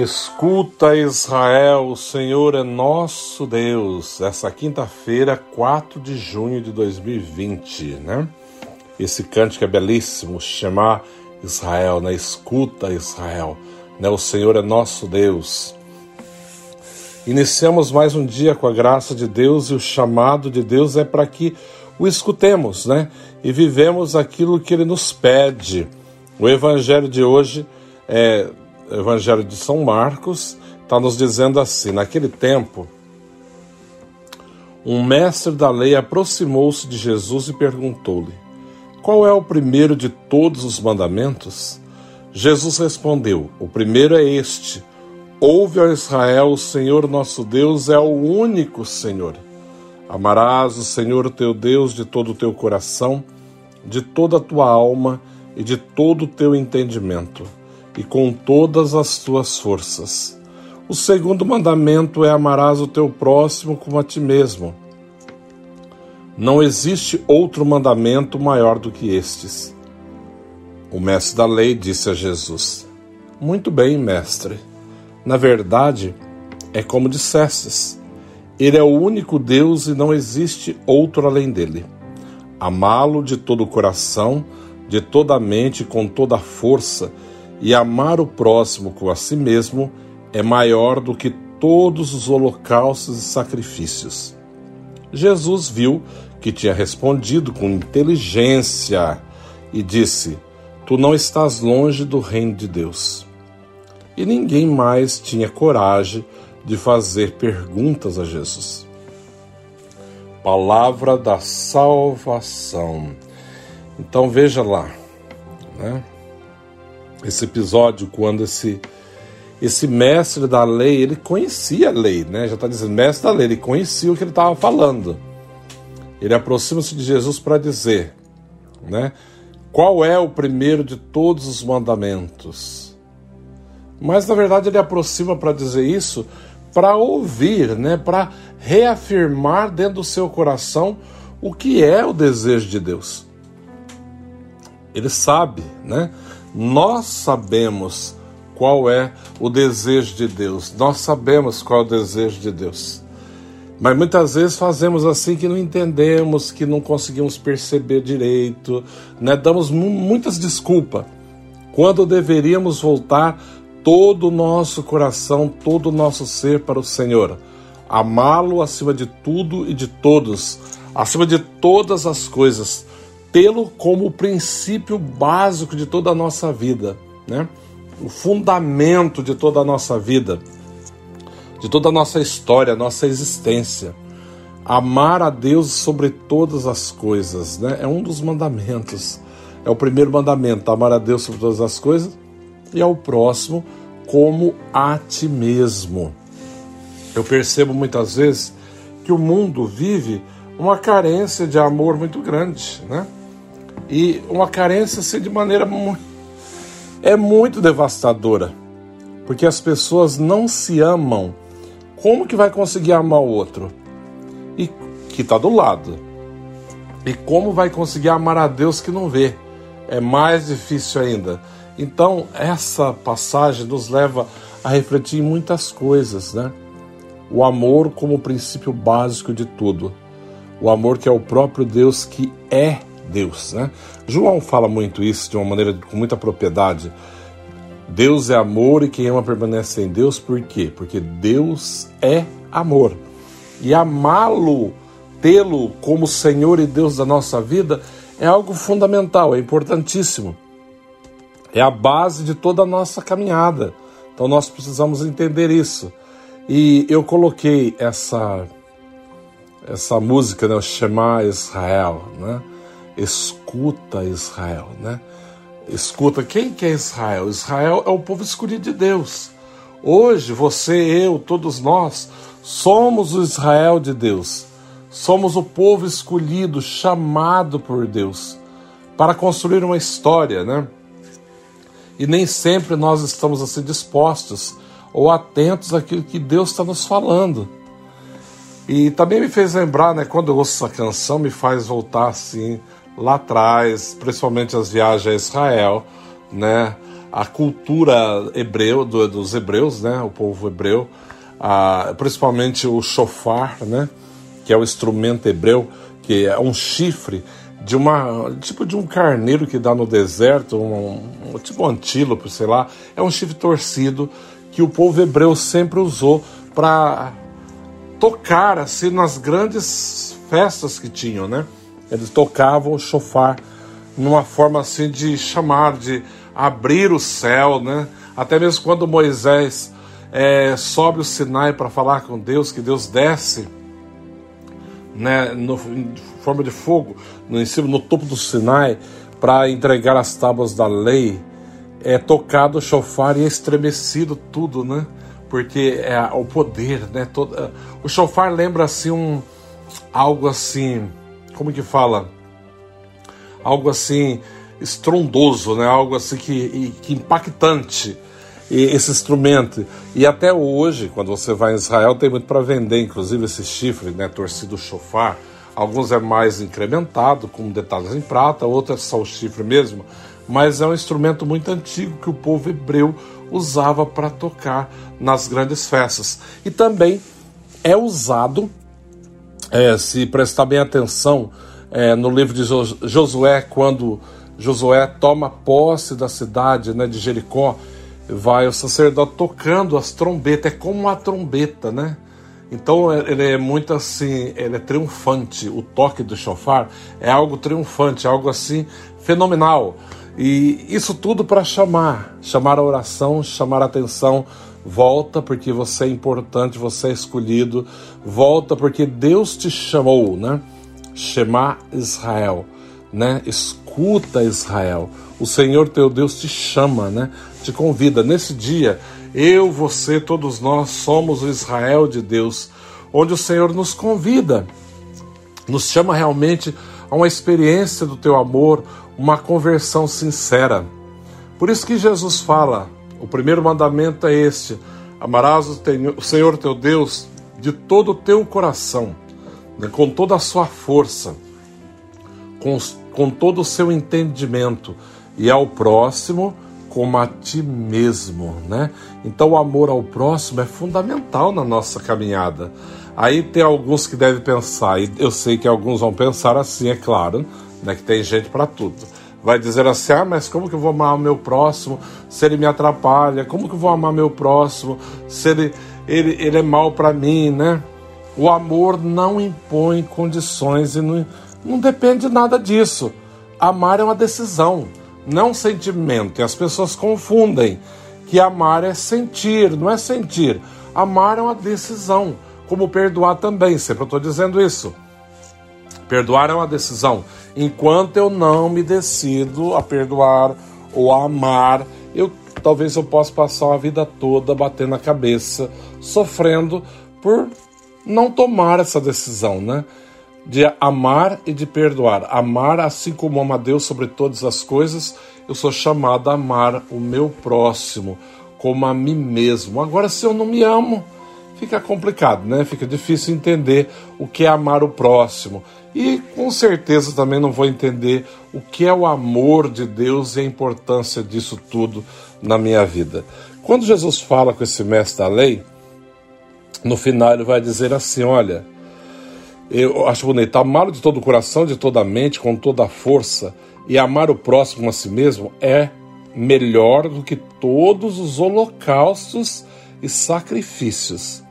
Escuta Israel, o Senhor é nosso Deus. Essa quinta-feira, 4 de junho de 2020, né? Esse cântico é belíssimo, chamar Israel, né? Escuta Israel, né? O Senhor é nosso Deus. Iniciamos mais um dia com a graça de Deus e o chamado de Deus é para que o escutemos, né? E vivemos aquilo que ele nos pede. O evangelho de hoje é Evangelho de São Marcos, está nos dizendo assim: naquele tempo, um mestre da lei aproximou-se de Jesus e perguntou-lhe: Qual é o primeiro de todos os mandamentos? Jesus respondeu: O primeiro é este: Ouve, ó Israel, o Senhor nosso Deus é o único Senhor. Amarás o Senhor teu Deus de todo o teu coração, de toda a tua alma e de todo o teu entendimento e com todas as tuas forças. O segundo mandamento é amarás o teu próximo como a ti mesmo. Não existe outro mandamento maior do que estes. O mestre da lei disse a Jesus: Muito bem, mestre. Na verdade, é como dissestes: Ele é o único Deus e não existe outro além dele. Amá-lo de todo o coração, de toda a mente, com toda a força e amar o próximo com a si mesmo é maior do que todos os holocaustos e sacrifícios. Jesus viu que tinha respondido com inteligência e disse: Tu não estás longe do reino de Deus. E ninguém mais tinha coragem de fazer perguntas a Jesus. Palavra da salvação. Então veja lá, né? Esse episódio quando esse esse mestre da lei, ele conhecia a lei, né? Já está dizendo, mestre da lei, ele conhecia o que ele estava falando. Ele aproxima-se de Jesus para dizer, né? Qual é o primeiro de todos os mandamentos? Mas na verdade ele aproxima para dizer isso para ouvir, né? Para reafirmar dentro do seu coração o que é o desejo de Deus. Ele sabe, né? Nós sabemos qual é o desejo de Deus, nós sabemos qual é o desejo de Deus. Mas muitas vezes fazemos assim que não entendemos, que não conseguimos perceber direito, né? damos muitas desculpas, quando deveríamos voltar todo o nosso coração, todo o nosso ser para o Senhor. Amá-lo acima de tudo e de todos, acima de todas as coisas tê-lo como princípio básico de toda a nossa vida, né? o fundamento de toda a nossa vida, de toda a nossa história, nossa existência. Amar a Deus sobre todas as coisas né? é um dos mandamentos. É o primeiro mandamento, amar a Deus sobre todas as coisas e ao próximo como a ti mesmo. Eu percebo muitas vezes que o mundo vive uma carência de amor muito grande, né? E uma carência assim, de maneira muito, é muito devastadora, porque as pessoas não se amam. Como que vai conseguir amar o outro? E que está do lado, E como vai conseguir amar a Deus que não vê? É mais difícil ainda. Então, essa passagem nos leva a refletir em muitas coisas, né? O amor como princípio básico de tudo. O amor que é o próprio Deus que é Deus, né? João fala muito isso de uma maneira com muita propriedade. Deus é amor e quem ama permanece em Deus, por quê? Porque Deus é amor. E amá-lo, tê-lo como Senhor e Deus da nossa vida, é algo fundamental, é importantíssimo. É a base de toda a nossa caminhada. Então nós precisamos entender isso. E eu coloquei essa essa música, né, o Shema Israel, né? Escuta Israel, né? Escuta, quem que é Israel? Israel é o povo escolhido de Deus. Hoje, você, eu, todos nós, somos o Israel de Deus. Somos o povo escolhido, chamado por Deus, para construir uma história, né? E nem sempre nós estamos assim dispostos ou atentos àquilo que Deus está nos falando. E também me fez lembrar, né, quando eu ouço essa canção, me faz voltar assim lá atrás, principalmente as viagens a Israel, né? A cultura hebreu do, dos hebreus, né? O povo hebreu, a, principalmente o shofar, né? Que é o instrumento hebreu, que é um chifre de uma tipo de um carneiro que dá no deserto, um, um tipo um antílope, sei lá, é um chifre torcido que o povo hebreu sempre usou para tocar assim nas grandes festas que tinham, né? Eles tocavam o chofar numa forma assim de chamar, de abrir o céu, né? Até mesmo quando Moisés é, sobe o Sinai para falar com Deus, que Deus desce, né, no, em forma de fogo, no, em cima, no topo do Sinai, para entregar as tábuas da lei, é tocado o chofar e é estremecido tudo, né? Porque é o poder, né? Todo, o chofar lembra assim um algo assim como que fala? Algo assim estrondoso, né? Algo assim que, que impactante esse instrumento. E até hoje, quando você vai em Israel, tem muito para vender, inclusive esse chifre, né, torcido chofar. Alguns é mais incrementado, com detalhes em prata, outros é só o chifre mesmo. Mas é um instrumento muito antigo que o povo hebreu usava para tocar nas grandes festas. E também é usado é, se prestar bem atenção é, no livro de Josué, quando Josué toma posse da cidade né, de Jericó, vai o sacerdote tocando as trombetas, é como uma trombeta, né? Então é, ele é muito assim, ele é triunfante. O toque do chofar é algo triunfante, algo assim fenomenal. E isso tudo para chamar, chamar a oração, chamar a atenção Volta porque você é importante, você é escolhido. Volta porque Deus te chamou, né? Chamar Israel, né? Escuta Israel. O Senhor teu Deus te chama, né? Te convida. Nesse dia, eu, você, todos nós somos o Israel de Deus, onde o Senhor nos convida, nos chama realmente a uma experiência do teu amor, uma conversão sincera. Por isso que Jesus fala: o primeiro mandamento é este: amarás o Senhor teu Deus de todo o teu coração, né, com toda a sua força, com, com todo o seu entendimento, e ao próximo como a ti mesmo, né? Então o amor ao próximo é fundamental na nossa caminhada. Aí tem alguns que devem pensar, e eu sei que alguns vão pensar assim, é claro, né, que tem gente para tudo vai dizer assim: ah, mas como que eu vou amar o meu próximo se ele me atrapalha? Como que eu vou amar meu próximo se ele, ele, ele é mal para mim, né? O amor não impõe condições e não, não depende nada disso. Amar é uma decisão, não um sentimento. E as pessoas confundem que amar é sentir, não é sentir. Amar é uma decisão, como perdoar também. Sempre eu estou dizendo isso. Perdoar é uma decisão. Enquanto eu não me decido a perdoar ou a amar, eu talvez eu possa passar a vida toda batendo a cabeça, sofrendo por não tomar essa decisão, né? De amar e de perdoar. Amar assim como amo a Deus sobre todas as coisas, eu sou chamado a amar o meu próximo como a mim mesmo. Agora, se eu não me amo, fica complicado, né? Fica difícil entender o que é amar o próximo. E com certeza também não vou entender o que é o amor de Deus e a importância disso tudo na minha vida. Quando Jesus fala com esse mestre da lei, no final ele vai dizer assim: Olha, eu acho bonito, amá-lo de todo o coração, de toda a mente, com toda a força, e amar o próximo a si mesmo é melhor do que todos os holocaustos e sacrifícios.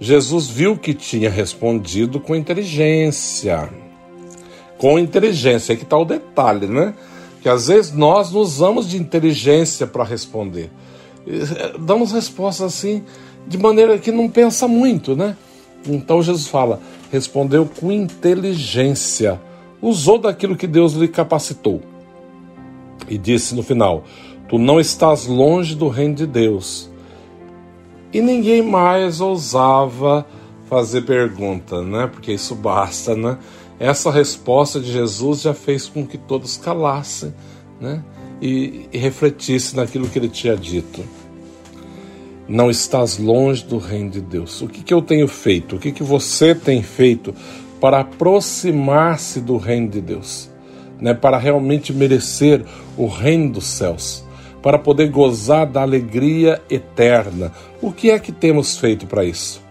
Jesus viu que tinha respondido com inteligência. Com inteligência, aqui está o detalhe, né? Que às vezes nós usamos de inteligência para responder. Eh, damos respostas assim, de maneira que não pensa muito, né? Então Jesus fala: respondeu com inteligência, usou daquilo que Deus lhe capacitou. E disse no final: Tu não estás longe do reino de Deus e ninguém mais ousava fazer pergunta, né? Porque isso basta, né? Essa resposta de Jesus já fez com que todos calassem, né? E, e refletissem naquilo que ele tinha dito. Não estás longe do reino de Deus. O que, que eu tenho feito? O que, que você tem feito para aproximar-se do reino de Deus? Né? Para realmente merecer o reino dos céus para poder gozar da alegria eterna. O que é que temos feito para isso?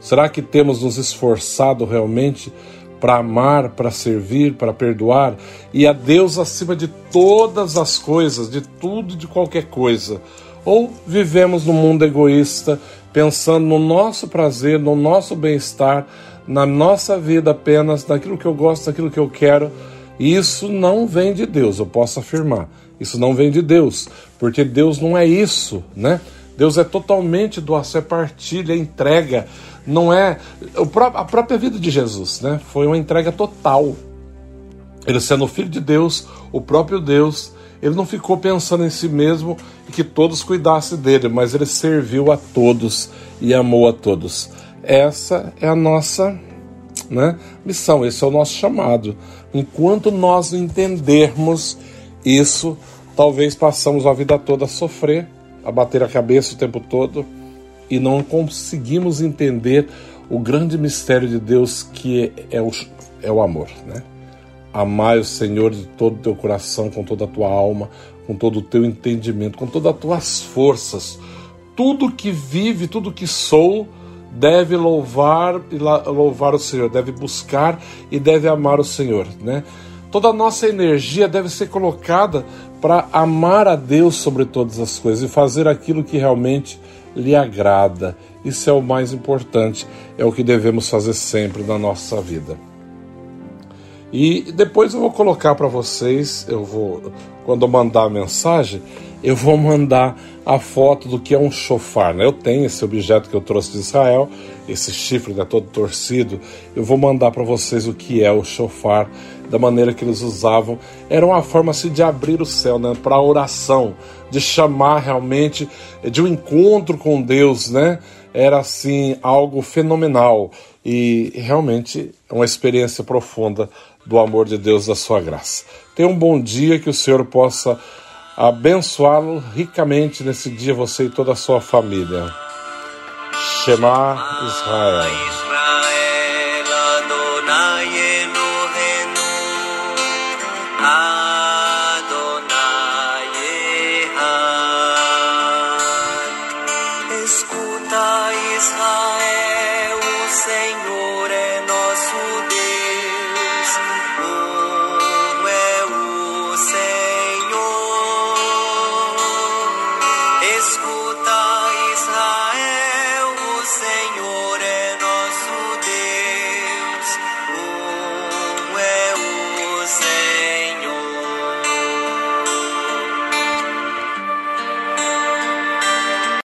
Será que temos nos esforçado realmente para amar, para servir, para perdoar e a Deus acima de todas as coisas, de tudo, de qualquer coisa? Ou vivemos no mundo egoísta, pensando no nosso prazer, no nosso bem-estar, na nossa vida apenas, naquilo que eu gosto, naquilo que eu quero? Isso não vem de Deus, eu posso afirmar. Isso não vem de Deus, porque Deus não é isso, né? Deus é totalmente doação, é partilha, é entrega. Não é. A própria vida de Jesus, né? Foi uma entrega total. Ele sendo Filho de Deus, o próprio Deus, ele não ficou pensando em si mesmo e que todos cuidassem dele, mas ele serviu a todos e amou a todos. Essa é a nossa né, missão, esse é o nosso chamado. Enquanto nós entendermos isso, talvez passamos a vida toda a sofrer, a bater a cabeça o tempo todo e não conseguimos entender o grande mistério de Deus que é o, é o amor, né? Amar o Senhor de todo o teu coração, com toda a tua alma, com todo o teu entendimento, com todas as tuas forças. Tudo que vive, tudo que sou, deve louvar louvar o Senhor, deve buscar e deve amar o Senhor, né? Toda a nossa energia deve ser colocada para amar a Deus sobre todas as coisas e fazer aquilo que realmente lhe agrada. Isso é o mais importante, é o que devemos fazer sempre na nossa vida. E depois eu vou colocar para vocês, eu vou quando eu mandar a mensagem, eu vou mandar a foto do que é um chofar. Né? Eu tenho esse objeto que eu trouxe de Israel, esse chifre né, todo torcido. Eu vou mandar para vocês o que é o chofar da maneira que eles usavam, era uma forma assim, de abrir o céu né, para oração, de chamar realmente de um encontro com Deus, né? Era assim algo fenomenal e realmente uma experiência profunda do amor de Deus, da sua graça. Tenha um bom dia, que o Senhor possa abençoá-lo ricamente nesse dia, você e toda a sua família. Shema Israel.